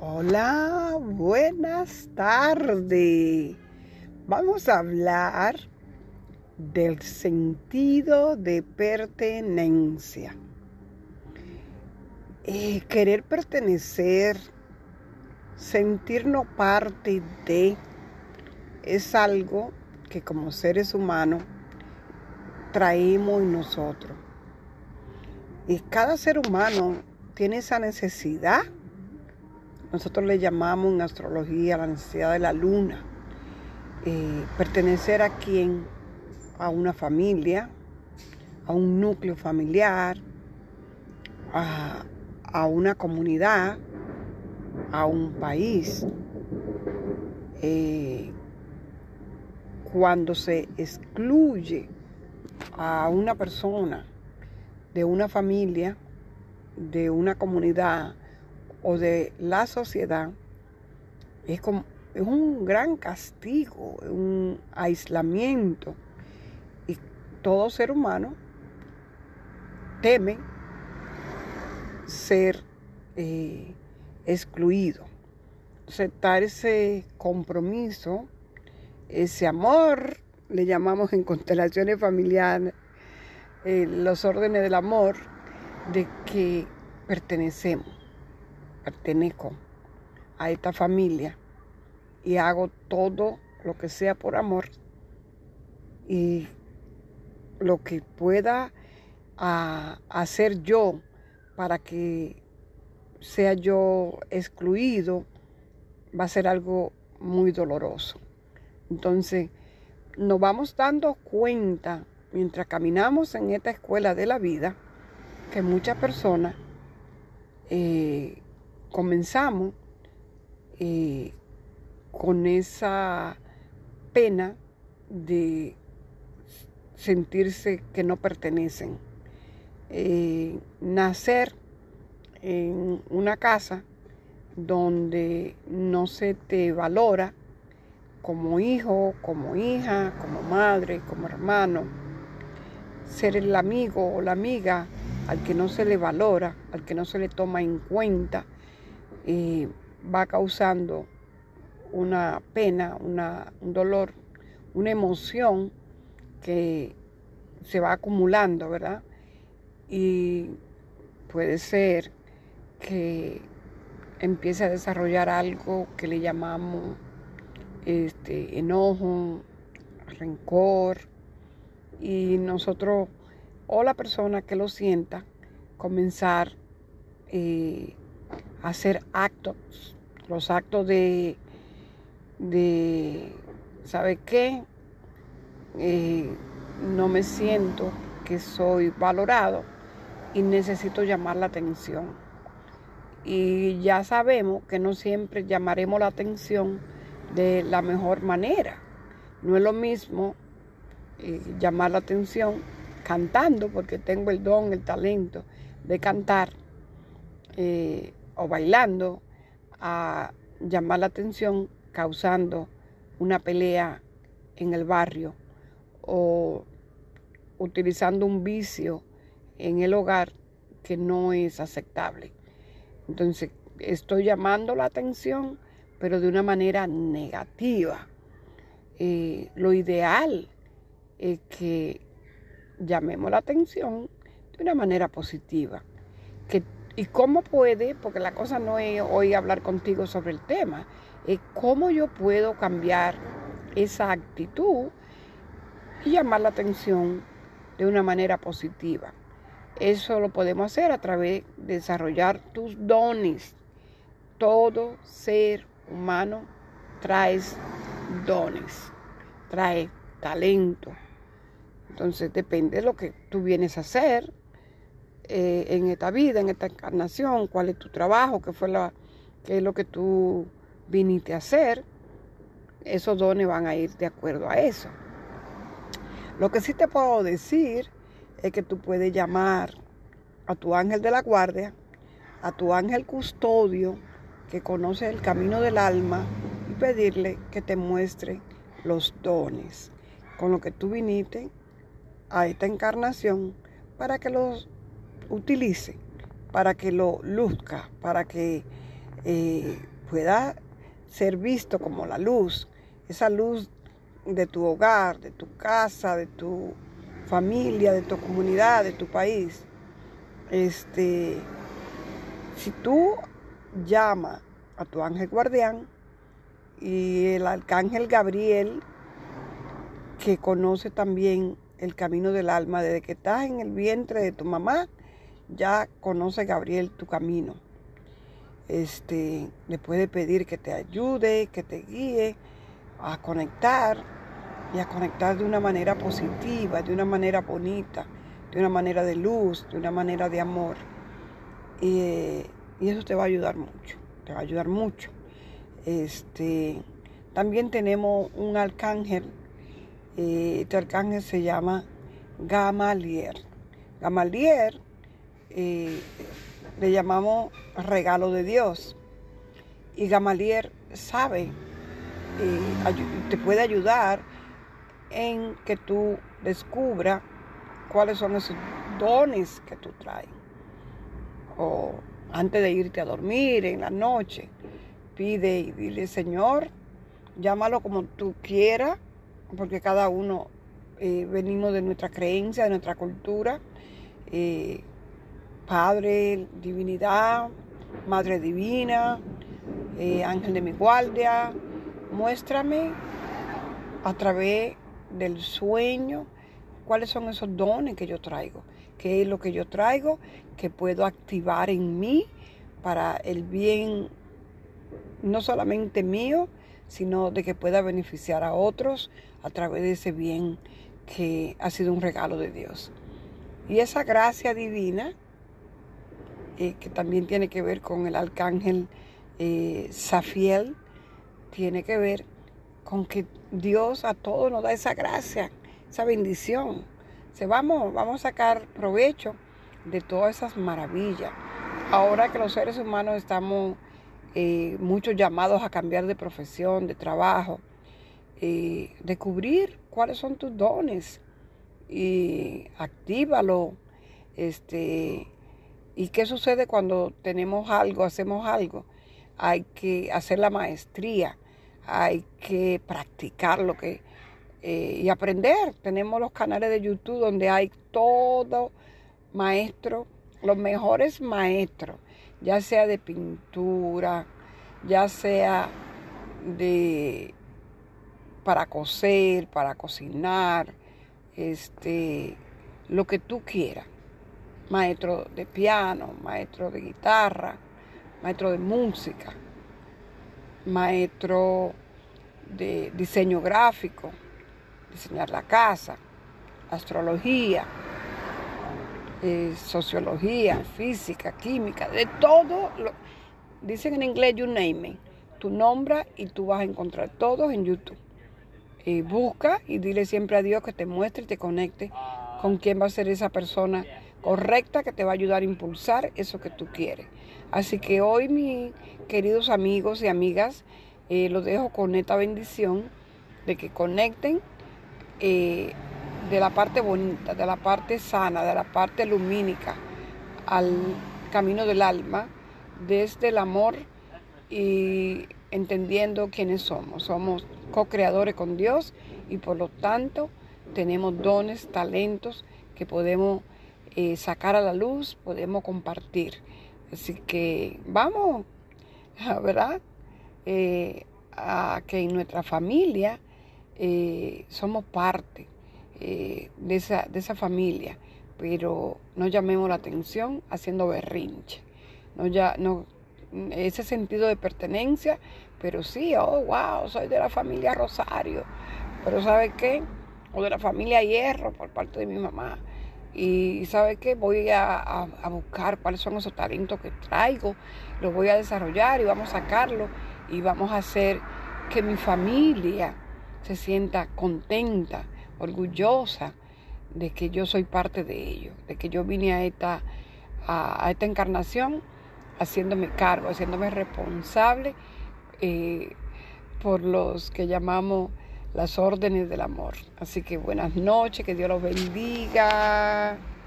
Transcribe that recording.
Hola, buenas tardes. Vamos a hablar del sentido de pertenencia. Eh, querer pertenecer, sentirnos parte de, es algo que como seres humanos traemos en nosotros. Y cada ser humano tiene esa necesidad nosotros le llamamos en astrología la necesidad de la luna. Eh, pertenecer a quién? A una familia, a un núcleo familiar, a, una comunidad, a un país. Eh, cuando se excluye a una persona de una familia, de una comunidad, o de la sociedad es, como, es un gran castigo, un aislamiento. Y todo ser humano teme ser eh, excluido. Aceptar ese compromiso, ese amor, le llamamos en constelaciones familiares, eh, los órdenes del amor, de que pertenecemos pertenezco a esta familia y hago todo lo que sea por amor y lo que pueda ah, hacer yo para que sea yo excluido va a ser algo muy doloroso. Entonces, nos vamos dando cuenta mientras caminamos en esta escuela de la vida que muchas personas eh, comenzamos eh, con esa pena de sentirse que no pertenecen. Eh, nacer en una casa donde no se te valora como hijo, como hija, como madre, como hermano. Ser el amigo o la amiga al que no se le valora, al que no se le toma en cuenta, va causando una pena, un dolor, una emoción que se va acumulando, ¿verdad? Y puede ser que empiece a desarrollar algo que le llamamos este, enojo, rencor, y nosotros o la persona que lo sienta comenzar eh, hacer actos, los actos de, de ¿sabe qué? Eh, no me siento que soy valorado y necesito llamar la atención. Y ya sabemos que no siempre llamaremos la atención de la mejor manera. No es lo mismo eh, llamar la atención cantando, porque tengo el don, el talento de cantar, eh, o bailando a llamar la atención causando una pelea en el barrio o utilizando un vicio en el hogar que no es aceptable. Entonces, estoy llamando la atención, pero de una manera negativa. Eh, lo ideal es que llamemos la atención de una manera positiva, que ¿Y cómo puede, porque la cosa no es hoy hablar contigo sobre el tema, es cómo yo puedo cambiar esa actitud y llamar la atención de una manera positiva? Eso lo podemos hacer a través de desarrollar tus dones. Todo ser humano trae dones, trae talento. Entonces depende de lo que tú vienes a hacer, eh, en esta vida, en esta encarnación, cuál es tu trabajo, qué fue la, qué es lo que tú viniste a hacer, esos dones van a ir de acuerdo a eso. Lo que sí te puedo decir es que tú puedes llamar a tu ángel de la guardia, a tu ángel custodio, que conoce el camino del alma, y pedirle que te muestre los dones con lo que tú viniste a esta encarnación para que los utilice para que lo luzca, para que eh, pueda ser visto como la luz, esa luz de tu hogar, de tu casa, de tu familia, de tu comunidad, de tu país. Este, si tú llamas a tu ángel guardián y el arcángel Gabriel, que conoce también el camino del alma, desde que estás en el vientre de tu mamá, ya conoce Gabriel tu camino. Este, le puede pedir que te ayude, que te guíe a conectar y a conectar de una manera positiva, de una manera bonita, de una manera de luz, de una manera de amor. Y, eso te va a ayudar mucho, te va a ayudar mucho. Este, también tenemos un arcángel, eh, este arcángel se llama Gamalier. Gamalier le llamamos regalo de Dios. Y Gamalier sabe, eh, te puede ayudar en que tú descubra cuáles son esos dones que tú traes. O antes de irte a dormir en la noche, pide y dile, Señor, llámalo como tú quieras, porque cada uno eh, venimos de nuestra creencia, de nuestra cultura. Eh, Padre, divinidad, Madre Divina, eh, Ángel de mi guardia, muéstrame a través del sueño cuáles son esos dones que yo traigo, qué es lo que yo traigo que puedo activar en mí para el bien no solamente mío, sino de que pueda beneficiar a otros a través de ese bien que ha sido un regalo de Dios. Y esa gracia divina, que también tiene que ver con el arcángel eh, Safiel, tiene que ver con que Dios a todos nos da esa gracia, esa bendición. Se vamos, vamos a sacar provecho de todas esas maravillas. Ahora que los seres humanos estamos eh, muchos llamados a cambiar de profesión, de trabajo, eh, descubrir cuáles son tus dones y actívalo. Este, ¿Y qué sucede cuando tenemos algo, hacemos algo? Hay que hacer la maestría hay que practicar lo que eh, y aprender. Tenemos los canales de YouTube donde hay todo maestro, los mejores maestros, ya sea de pintura, ya sea de para coser, para cocinar, este, lo que tú quieras. Maestro de piano, maestro de guitarra, maestro de música maestro de diseño gráfico, diseñar la casa, astrología, eh, sociología, física, química, de todo. Lo, dicen en inglés, you name it. Tú nombras y tú vas a encontrar todos en YouTube. Busca y dile siempre a Dios que te muestre y te conecte con quién va a ser esa persona correcta que te va a ayudar a impulsar eso que tú quieres. Así que hoy, mis queridos amigos y amigas, eh, los dejo con esta bendición de que conecten eh, de la parte bonita, de la parte sana, de la parte lumínica al camino del alma, desde el amor y entendiendo quiénes somos. Somos co-creadores con Dios y por lo tanto tenemos dones, talentos que podemos eh, sacar a la luz, podemos compartir. Así que vamos, ¿verdad? Eh, a que en nuestra familia eh, somos parte de, esa, de esa familia, pero no llamemos la atención haciendo berrinche. No, ya, no, ese sentido de pertenencia, pero sí, oh, wow, soy de la familia Rosario, pero ¿sabe qué? O de la familia Hierro por parte de mi mamá. Y sabe qué, voy a, buscar cuáles son esos talentos que traigo, los voy a desarrollar y vamos a sacarlos y vamos a hacer que mi familia se sienta contenta, orgullosa de que yo soy parte de ellos, de que yo vine a esta, a, esta encarnación haciéndome cargo, haciéndome responsable eh, por los que llamamos las órdenes del amor. Así que buenas noches, que Dios los bendiga.